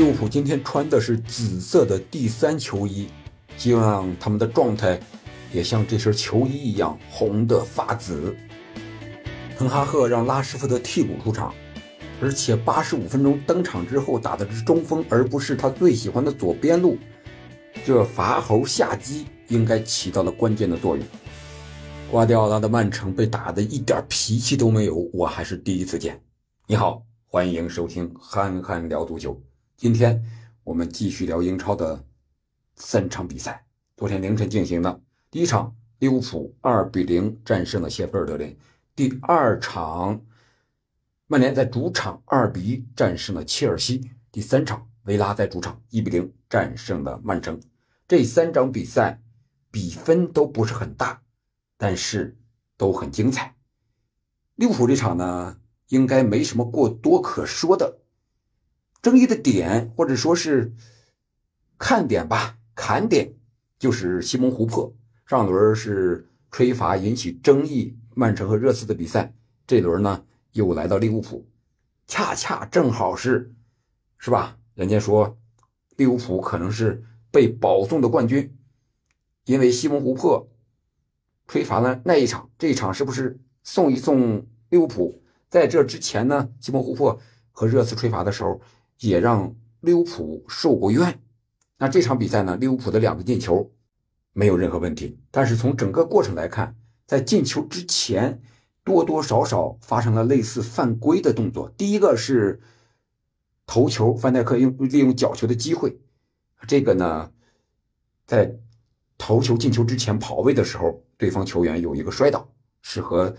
利物浦今天穿的是紫色的第三球衣，希望他们的状态也像这身球衣一样红的发紫。滕哈赫让拉什福德替补出场，而且八十五分钟登场之后打的是中锋，而不是他最喜欢的左边路。这伐猴下鸡应该起到了关键的作用。瓜迪奥拉的曼城被打得一点脾气都没有，我还是第一次见。你好，欢迎收听憨憨聊足球。今天我们继续聊英超的三场比赛。昨天凌晨进行的第一场，利物浦二比零战胜了谢菲尔德联；第二场，曼联在主场二比一战胜了切尔西；第三场，维拉在主场一比零战胜了曼城。这三场比赛比分都不是很大。但是都很精彩。利物浦这场呢，应该没什么过多可说的。争议的点或者说是看点吧，砍点就是西蒙·胡珀。上轮是吹罚引起争议，曼城和热刺的比赛，这轮呢又来到利物浦，恰恰正好是，是吧？人家说利物浦可能是被保送的冠军，因为西蒙·胡珀。吹罚了那一场，这一场是不是送一送利物浦？在这之前呢，西蒙·胡珀和热刺吹罚的时候，也让利物浦受过冤。那这场比赛呢，利物浦的两个进球没有任何问题，但是从整个过程来看，在进球之前多多少少发生了类似犯规的动作。第一个是头球，范戴克用利用角球的机会，这个呢，在。头球进球之前跑位的时候，对方球员有一个摔倒，是和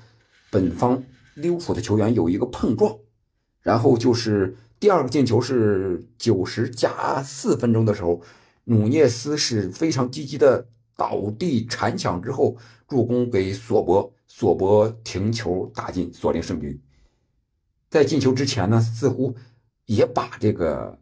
本方利物浦的球员有一个碰撞。然后就是第二个进球是九十加四分钟的时候，努涅斯是非常积极的倒地铲抢之后助攻给索博，索博停球打进锁定胜局。在进球之前呢，似乎也把这个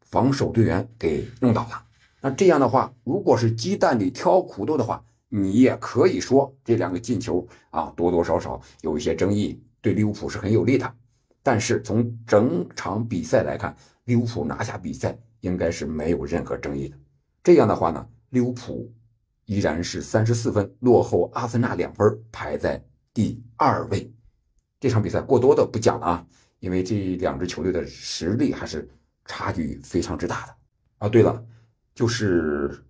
防守队员给弄倒了。那这样的话，如果是鸡蛋里挑骨头的话，你也可以说这两个进球啊，多多少少有一些争议，对利物浦是很有利的。但是从整场比赛来看，利物浦拿下比赛应该是没有任何争议的。这样的话呢，利物浦依然是三十四分，落后阿森纳两分，排在第二位。这场比赛过多的不讲了啊，因为这两支球队的实力还是差距非常之大的啊。对了。就是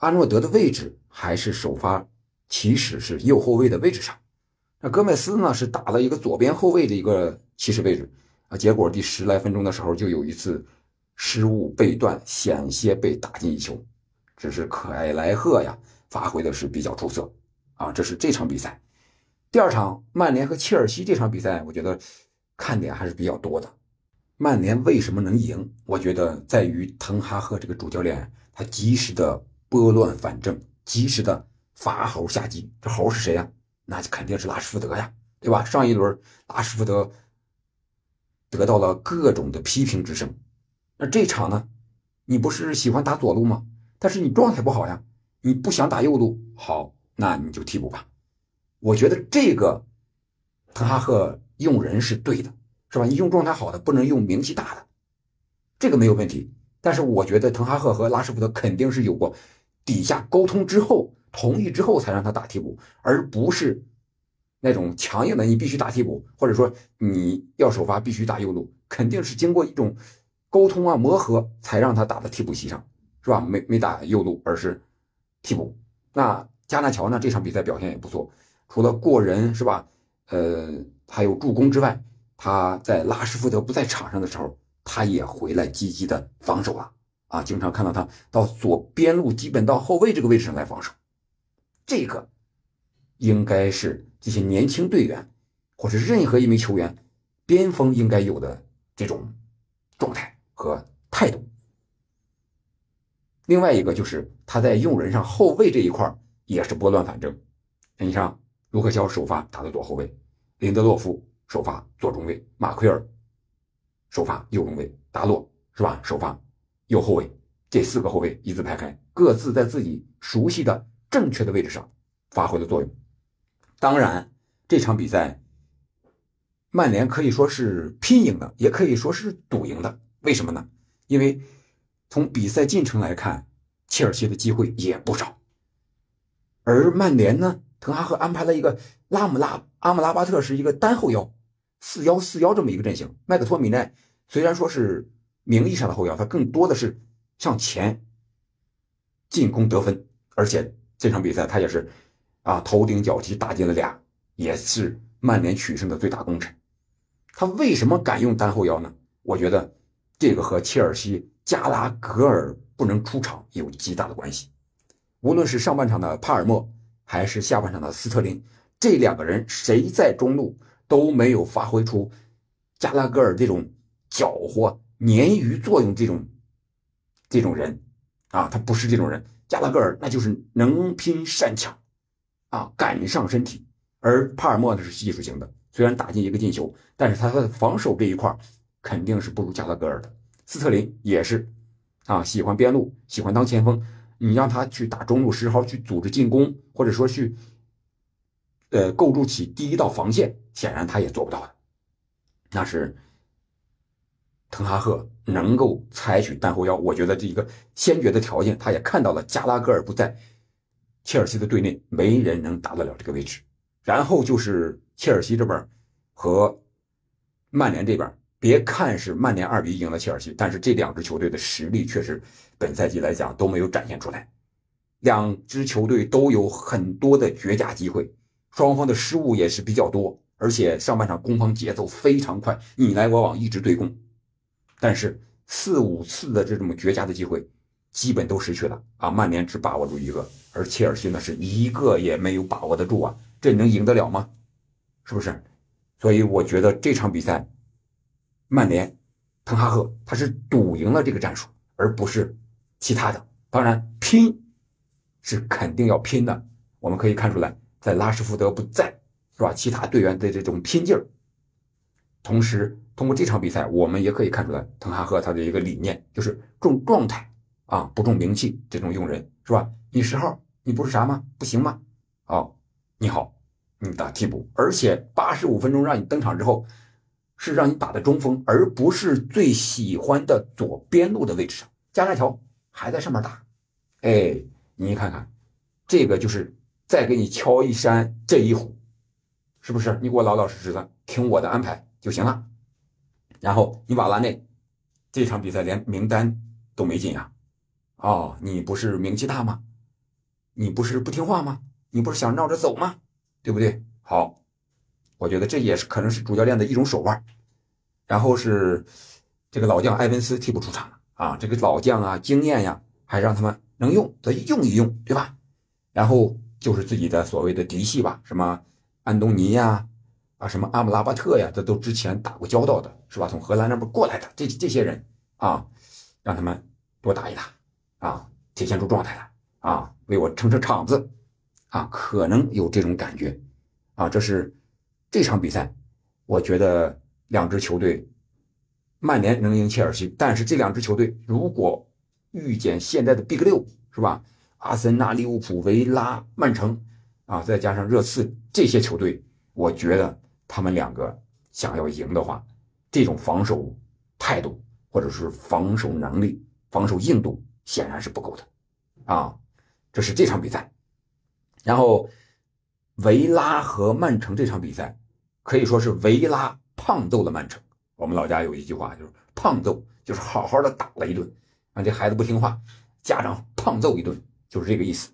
阿诺德的位置还是首发，起始是右后卫的位置上。那戈麦斯呢是打了一个左边后卫的一个起始位置啊。结果第十来分钟的时候就有一次失误被断，险些被打进一球。只是可爱莱赫呀发挥的是比较出色啊。这是这场比赛。第二场曼联和切尔西这场比赛，我觉得看点还是比较多的。曼联为什么能赢？我觉得在于滕哈赫这个主教练，他及时的拨乱反正，及时的罚猴下鸡。这猴是谁呀？那就肯定是拉什福德呀，对吧？上一轮拉什福德得到了各种的批评之声。那这场呢？你不是喜欢打左路吗？但是你状态不好呀，你不想打右路，好，那你就替补吧。我觉得这个滕哈赫用人是对的。是吧？你用状态好的，不能用名气大的，这个没有问题。但是我觉得滕哈赫和拉什福德肯定是有过底下沟通之后同意之后才让他打替补，而不是那种强硬的你必须打替补，或者说你要首发必须打右路，肯定是经过一种沟通啊磨合才让他打到替补席上，是吧？没没打右路，而是替补。那加纳乔呢？这场比赛表现也不错，除了过人是吧？呃，还有助攻之外。他在拉什福德不在场上的时候，他也回来积极的防守了啊！经常看到他到左边路，基本到后卫这个位置上来防守。这个应该是这些年轻队员，或是任何一名球员，边锋应该有的这种状态和态度。另外一个就是他在用人上后卫这一块也是拨乱反正。你像卢克肖首发打的左后卫，林德洛夫。首发左中卫马奎尔，首发右中卫达洛是吧？首发右后卫，这四个后卫一字排开，各自在自己熟悉的正确的位置上发挥了作用。当然，这场比赛曼联可以说是拼赢的，也可以说是赌赢的。为什么呢？因为从比赛进程来看，切尔西的机会也不少。而曼联呢，滕哈赫安排了一个拉姆拉阿姆拉巴特是一个单后腰，四幺四幺这么一个阵型。麦克托米奈虽然说是名义上的后腰，他更多的是向前进攻得分，而且这场比赛他也是啊头顶脚踢打进了俩，也是曼联取胜的最大功臣。他为什么敢用单后腰呢？我觉得这个和切尔西加拉格尔不能出场有极大的关系。无论是上半场的帕尔默，还是下半场的斯特林，这两个人谁在中路都没有发挥出加拉格尔这种搅和、鲶鱼作用这种这种人啊，他不是这种人。加拉格尔那就是能拼善抢啊，赶上身体。而帕尔默呢是技术型的，虽然打进一个进球，但是他的防守这一块肯定是不如加拉格尔的。斯特林也是啊，喜欢边路，喜欢当前锋。你让他去打中路十号去组织进攻，或者说去，呃，构筑起第一道防线，显然他也做不到的。那是滕哈赫能够采取单后腰，我觉得这一个先决的条件，他也看到了加拉格尔不在，切尔西的队内没人能打得了这个位置。然后就是切尔西这边和曼联这边。别看是曼联二比一赢了切尔西，但是这两支球队的实力确实本赛季来讲都没有展现出来。两支球队都有很多的绝佳机会，双方的失误也是比较多，而且上半场攻防节奏非常快，你来我往一直对攻。但是四五次的这种绝佳的机会，基本都失去了啊！曼联只把握住一个，而切尔西呢是一个也没有把握得住啊！这能赢得了吗？是不是？所以我觉得这场比赛。曼联，滕哈赫他是赌赢了这个战术，而不是其他的。当然，拼是肯定要拼的。我们可以看出来，在拉什福德不在，是吧？其他队员的这种拼劲儿。同时，通过这场比赛，我们也可以看出来，滕哈赫他的一个理念就是重状态啊，不重名气。这种用人是吧？你十号，你不是啥吗？不行吗？哦，你好，你打替补，而且八十五分钟让你登场之后。是让你打的中锋，而不是最喜欢的左边路的位置上。加纳乔还在上面打，哎，你看看，这个就是再给你敲一山这一虎，是不是？你给我老老实实的听我的安排就行了。然后你瓦拉内这场比赛连名单都没进呀？哦，你不是名气大吗？你不是不听话吗？你不是想绕着走吗？对不对？好。我觉得这也是可能是主教练的一种手腕，然后是这个老将埃文斯替补出场了啊，这个老将啊经验呀，还让他们能用则用一用，对吧？然后就是自己的所谓的嫡系吧，什么安东尼呀，啊啊什么阿姆拉巴特呀，这都之前打过交道的，是吧？从荷兰那边过来的这这些人啊，让他们多打一打啊，体现出状态来啊，为我撑撑场子啊，可能有这种感觉啊，这是。这场比赛，我觉得两支球队，曼联能赢切尔西，但是这两支球队如果遇见现在的 Big 六，是吧？阿森纳、利物浦、维拉、曼城啊，再加上热刺这些球队，我觉得他们两个想要赢的话，这种防守态度或者是防守能力、防守硬度显然是不够的啊。这是这场比赛，然后维拉和曼城这场比赛。可以说是维拉胖揍了曼城。我们老家有一句话，就是胖揍，就是好好的打了一顿，啊，这孩子不听话，家长胖揍一顿，就是这个意思。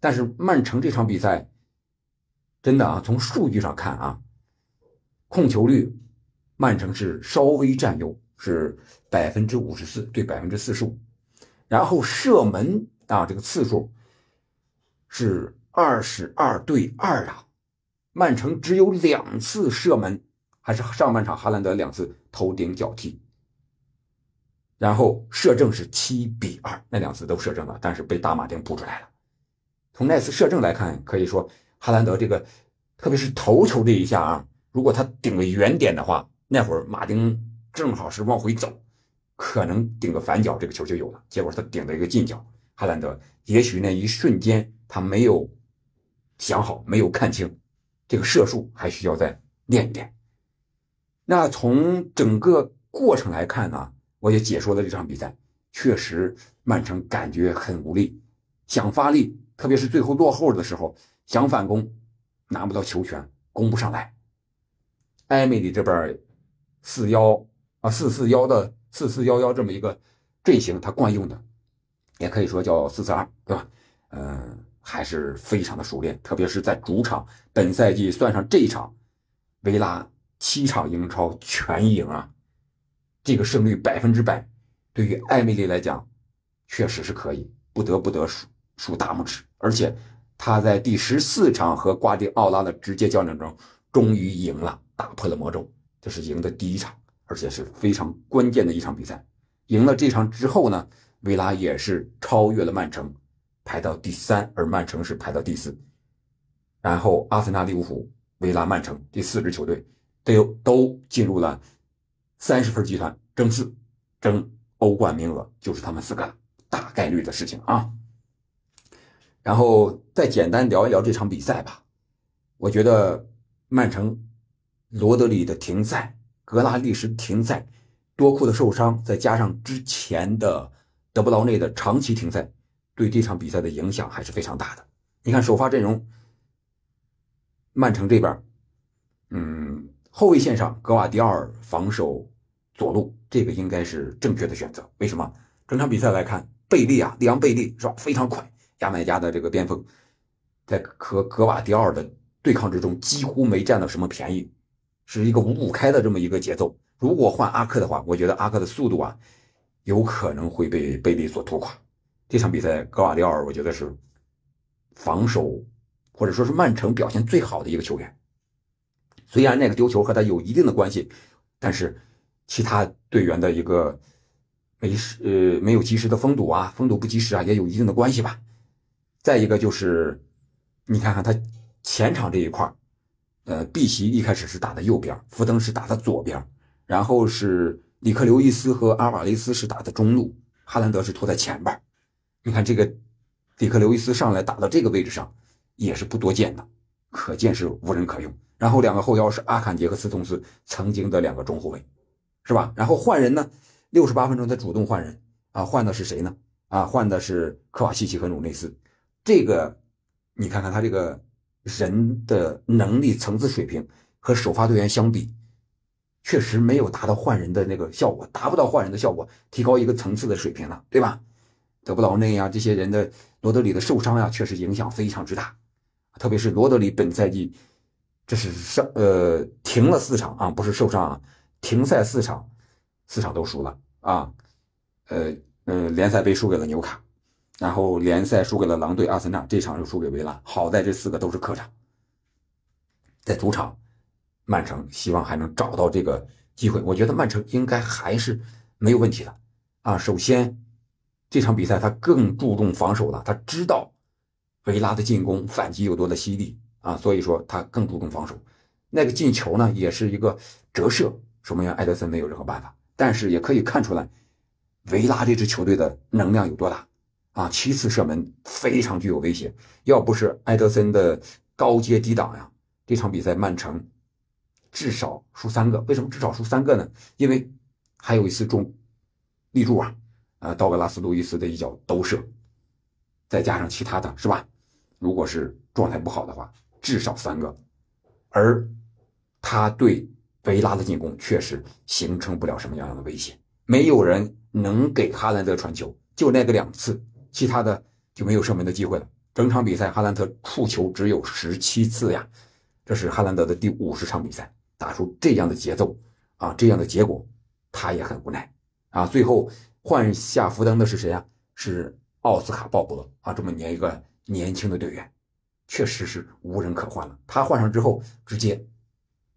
但是曼城这场比赛，真的啊，从数据上看啊，控球率，曼城是稍微占优，是百分之五十四对百分之四十五，然后射门啊，这个次数是二十二对二啊。曼城只有两次射门，还是上半场哈兰德两次头顶脚踢，然后射正是七比二，那两次都射正了，但是被大马丁扑出来了。从那次射正来看，可以说哈兰德这个，特别是头球这一下啊，如果他顶个远点的话，那会儿马丁正好是往回走，可能顶个反脚，这个球就有了。结果他顶了一个近角，哈兰德也许那一瞬间他没有想好，没有看清。这个射术还需要再练一练。那从整个过程来看呢，我也解说了这场比赛，确实曼城感觉很无力，想发力，特别是最后落后的时候想反攻，拿不到球权，攻不上来。艾米里这边四幺啊四四幺的四四幺幺这么一个阵型，他惯用的，也可以说叫四四二，对吧？嗯，还是非常的熟练，特别是在主场，本赛季算上这一场，维拉七场英超全赢啊，这个胜率百分之百，对于艾米里来讲，确实是可以，不得不得竖竖大拇指。而且他在第十四场和瓜迪奥拉的直接较量中，终于赢了，打破了魔咒，这是赢的第一场，而且是非常关键的一场比赛。赢了这场之后呢，维拉也是超越了曼城。排到第三，而曼城是排到第四，然后阿森纳、利物浦、维拉、曼城这四支球队都都进入了三十分集团争四，争欧冠名额，就是他们四个大概率的事情啊。然后再简单聊一聊这场比赛吧。我觉得曼城罗德里的停赛，格拉利什停赛，多库的受伤，再加上之前的德布劳内的长期停赛。对这场比赛的影响还是非常大的。你看首发阵容，曼城这边，嗯，后卫线上格瓦迪奥尔防守左路，这个应该是正确的选择。为什么？整场比赛来看，贝利啊，里昂贝利是吧？非常快，牙买加的这个边锋，在和格瓦迪奥尔的对抗之中几乎没占到什么便宜，是一个五五开的这么一个节奏。如果换阿克的话，我觉得阿克的速度啊，有可能会被贝利所拖垮。这场比赛，格瓦迪奥尔我觉得是防守或者说是曼城表现最好的一个球员。虽然那个丢球和他有一定的关系，但是其他队员的一个没时呃没有及时的封堵啊，封堵不及时啊，也有一定的关系吧。再一个就是，你看看他前场这一块呃，碧玺一开始是打的右边，福登是打的左边，然后是里克刘易斯和阿瓦雷斯是打的中路，哈兰德是拖在前边。你看这个，里克刘易斯上来打到这个位置上，也是不多见的，可见是无人可用。然后两个后腰是阿坎杰和斯通斯，曾经的两个中后卫，是吧？然后换人呢，六十八分钟他主动换人啊，换的是谁呢？啊，换的是科瓦西奇和努内斯。这个你看看他这个人的能力层次水平和首发队员相比，确实没有达到换人的那个效果，达不到换人的效果，提高一个层次的水平了，对吧？德布劳内呀，这些人的罗德里的受伤呀，确实影响非常之大。特别是罗德里本赛季，这是上呃停了四场啊，不是受伤啊，停赛四场，四场都输了啊。呃呃，联赛杯输给了纽卡，然后联赛输给了狼队、阿森纳，这场又输给维拉。好在这四个都是客场，在主场，曼城希望还能找到这个机会。我觉得曼城应该还是没有问题的啊。首先。这场比赛他更注重防守了，他知道维拉的进攻反击有多的犀利啊，所以说他更注重防守。那个进球呢，也是一个折射，守门员埃德森没有任何办法。但是也可以看出来，维拉这支球队的能量有多大啊！七次射门非常具有威胁，要不是埃德森的高阶低挡呀，这场比赛曼城至少输三个。为什么至少输三个呢？因为还有一次中立柱啊。呃，道格拉斯·路易斯的一脚兜射，再加上其他的是吧？如果是状态不好的话，至少三个。而他对维拉的进攻确实形成不了什么样的威胁，没有人能给哈兰德传球，就那个两次，其他的就没有射门的机会了。整场比赛哈兰德触球只有十七次呀，这是哈兰德的第五十场比赛，打出这样的节奏啊，这样的结果，他也很无奈啊，最后。换下福登的是谁啊？是奥斯卡·鲍勃啊，这么年一个年轻的队员，确实是无人可换了。他换上之后，直接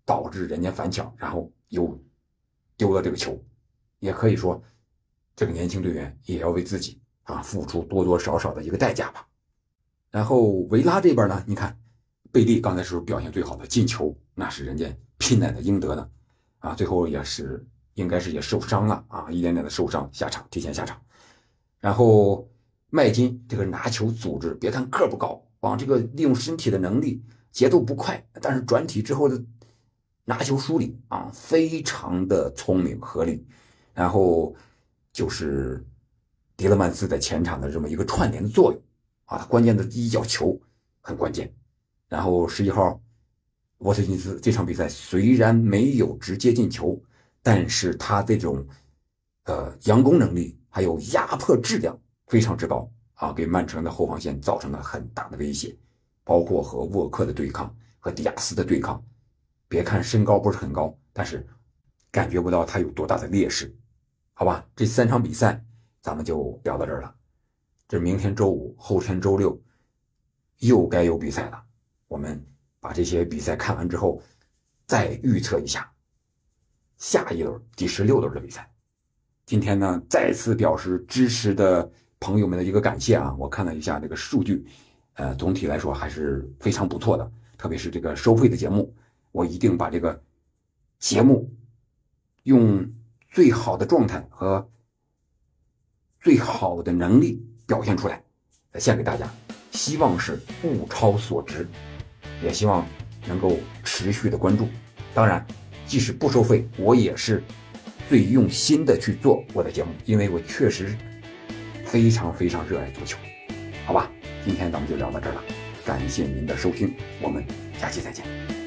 导致人家反抢，然后又丢了这个球，也可以说这个年轻队员也要为自己啊付出多多少少的一个代价吧。然后维拉这边呢，你看贝利刚才是表现最好的进球，那是人家拼来的应得的啊，最后也是。应该是也受伤了啊，一点点的受伤下场，提前下场。然后麦金这个拿球组织，别看个不高，往这个利用身体的能力，节奏不快，但是转体之后的拿球梳理啊，非常的聪明合理。然后就是迪勒曼斯在前场的这么一个串联的作用啊，关键的第一脚球很关键。然后十一号沃特金斯这场比赛虽然没有直接进球，但是他这种呃佯攻能力还有压迫质量非常之高啊，给曼城的后防线造成了很大的威胁，包括和沃克的对抗和迪亚斯的对抗。别看身高不是很高，但是感觉不到他有多大的劣势，好吧？这三场比赛咱们就聊到这儿了。这明天周五，后天周六又该有比赛了。我们把这些比赛看完之后，再预测一下下一轮第十六轮的比赛。今天呢，再次表示支持的朋友们的一个感谢啊！我看了一下这个数据，呃，总体来说还是非常不错的，特别是这个收费的节目。我一定把这个节目用最好的状态和最好的能力表现出来，献给大家。希望是物超所值，也希望能够持续的关注。当然，即使不收费，我也是最用心的去做我的节目，因为我确实非常非常热爱足球。好吧，今天咱们就聊到这儿了，感谢您的收听，我们下期再见。